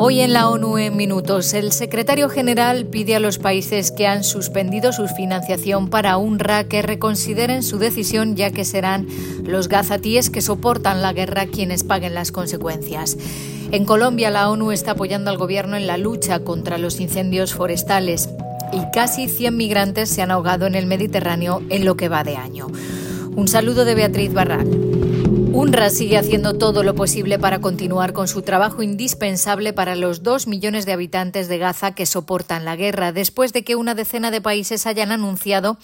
Hoy en la ONU en minutos, el secretario general pide a los países que han suspendido su financiación para UNRWA que reconsideren su decisión ya que serán los gazatíes que soportan la guerra quienes paguen las consecuencias. En Colombia la ONU está apoyando al gobierno en la lucha contra los incendios forestales y casi 100 migrantes se han ahogado en el Mediterráneo en lo que va de año. Un saludo de Beatriz Barral. UNRWA sigue haciendo todo lo posible para continuar con su trabajo indispensable para los dos millones de habitantes de Gaza que soportan la guerra, después de que una decena de países hayan anunciado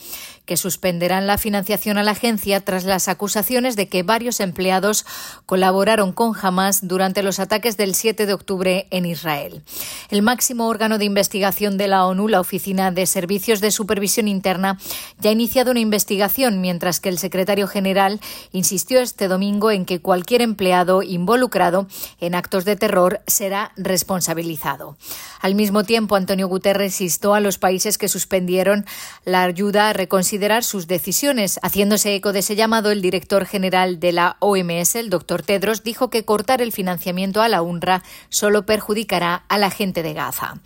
que suspenderán la financiación a la agencia tras las acusaciones de que varios empleados colaboraron con Hamas durante los ataques del 7 de octubre en Israel. El máximo órgano de investigación de la ONU, la Oficina de Servicios de Supervisión Interna, ya ha iniciado una investigación, mientras que el secretario general insistió este domingo en que cualquier empleado involucrado en actos de terror será responsabilizado. Al mismo tiempo, Antonio Guterres instó a los países que suspendieron la ayuda a reconsiderar sus decisiones. Haciéndose eco de ese llamado, el director general de la OMS, el doctor Tedros, dijo que cortar el financiamiento a la UNRWA solo perjudicará a la gente de Gaza.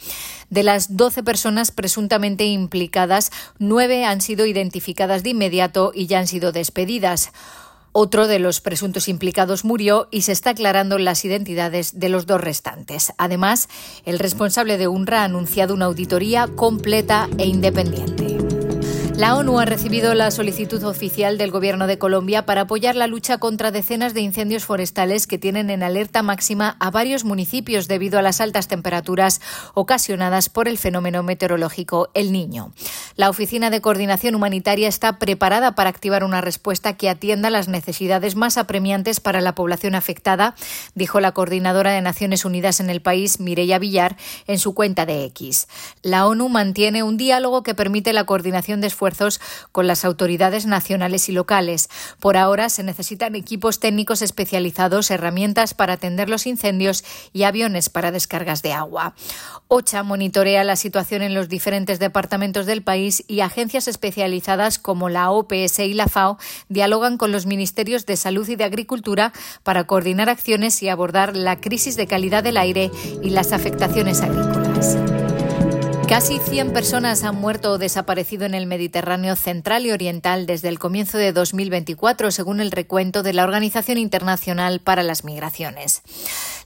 De las 12 personas presuntamente implicadas, nueve han sido identificadas de inmediato y ya han sido despedidas. Otro de los presuntos implicados murió y se está aclarando las identidades de los dos restantes. Además, el responsable de UNRWA ha anunciado una auditoría completa e independiente. La ONU ha recibido la solicitud oficial del Gobierno de Colombia para apoyar la lucha contra decenas de incendios forestales que tienen en alerta máxima a varios municipios debido a las altas temperaturas ocasionadas por el fenómeno meteorológico El Niño. La Oficina de Coordinación Humanitaria está preparada para activar una respuesta que atienda las necesidades más apremiantes para la población afectada, dijo la coordinadora de Naciones Unidas en el país, Mireya Villar, en su cuenta de X. La ONU mantiene un diálogo que permite la coordinación de esfuerzos con las autoridades nacionales y locales. Por ahora se necesitan equipos técnicos especializados, herramientas para atender los incendios y aviones para descargas de agua. OCHA monitorea la situación en los diferentes departamentos del país y agencias especializadas como la OPS y la FAO dialogan con los ministerios de Salud y de Agricultura para coordinar acciones y abordar la crisis de calidad del aire y las afectaciones agrícolas. Casi 100 personas han muerto o desaparecido en el Mediterráneo central y oriental desde el comienzo de 2024, según el recuento de la Organización Internacional para las Migraciones.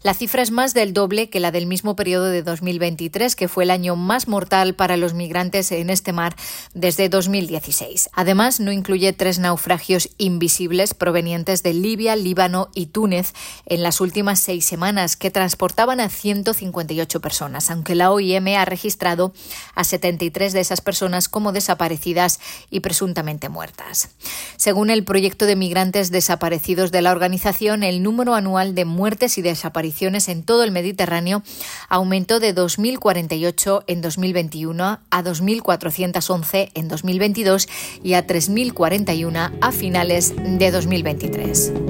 La cifra es más del doble que la del mismo periodo de 2023, que fue el año más mortal para los migrantes en este mar desde 2016. Además, no incluye tres naufragios invisibles provenientes de Libia, Líbano y Túnez en las últimas seis semanas, que transportaban a 158 personas, aunque la OIM ha registrado a 73 de esas personas como desaparecidas y presuntamente muertas. Según el proyecto de migrantes desaparecidos de la organización, el número anual de muertes y desapariciones en todo el Mediterráneo aumentó de 2.048 en 2021 a 2.411 en 2022 y a 3.041 a finales de 2023.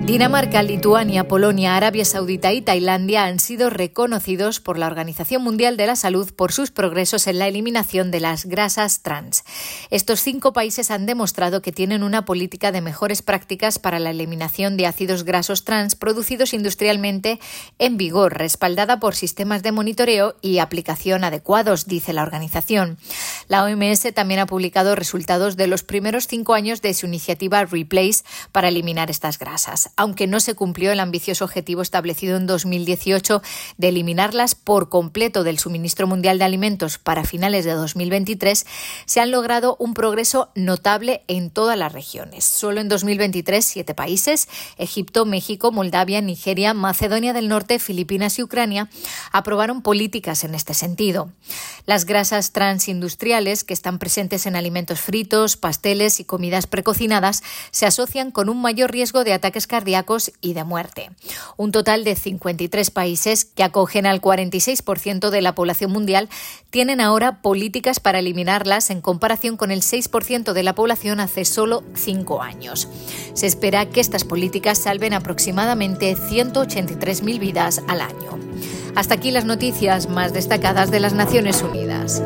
Dinamarca, Lituania, Polonia, Arabia Saudita y Tailandia han sido reconocidos por la Organización Mundial de la Salud por sus progresos en la eliminación de las grasas trans. Estos cinco países han demostrado que tienen una política de mejores prácticas para la eliminación de ácidos grasos trans producidos industrialmente en vigor, respaldada por sistemas de monitoreo y aplicación adecuados, dice la organización. La OMS también ha publicado resultados de los primeros cinco años de su iniciativa Replace para eliminar estas grasas aunque no se cumplió el ambicioso objetivo establecido en 2018 de eliminarlas por completo del suministro mundial de alimentos para finales de 2023, se han logrado un progreso notable en todas las regiones. Solo en 2023, siete países, Egipto, México, Moldavia, Nigeria, Macedonia del Norte, Filipinas y Ucrania, aprobaron políticas en este sentido. Las grasas transindustriales, que están presentes en alimentos fritos, pasteles y comidas precocinadas, se asocian con un mayor riesgo de ataques cardíacos y de muerte. Un total de 53 países que acogen al 46% de la población mundial tienen ahora políticas para eliminarlas en comparación con el 6% de la población hace solo cinco años. Se espera que estas políticas salven aproximadamente 183.000 vidas al año. Hasta aquí las noticias más destacadas de las Naciones Unidas.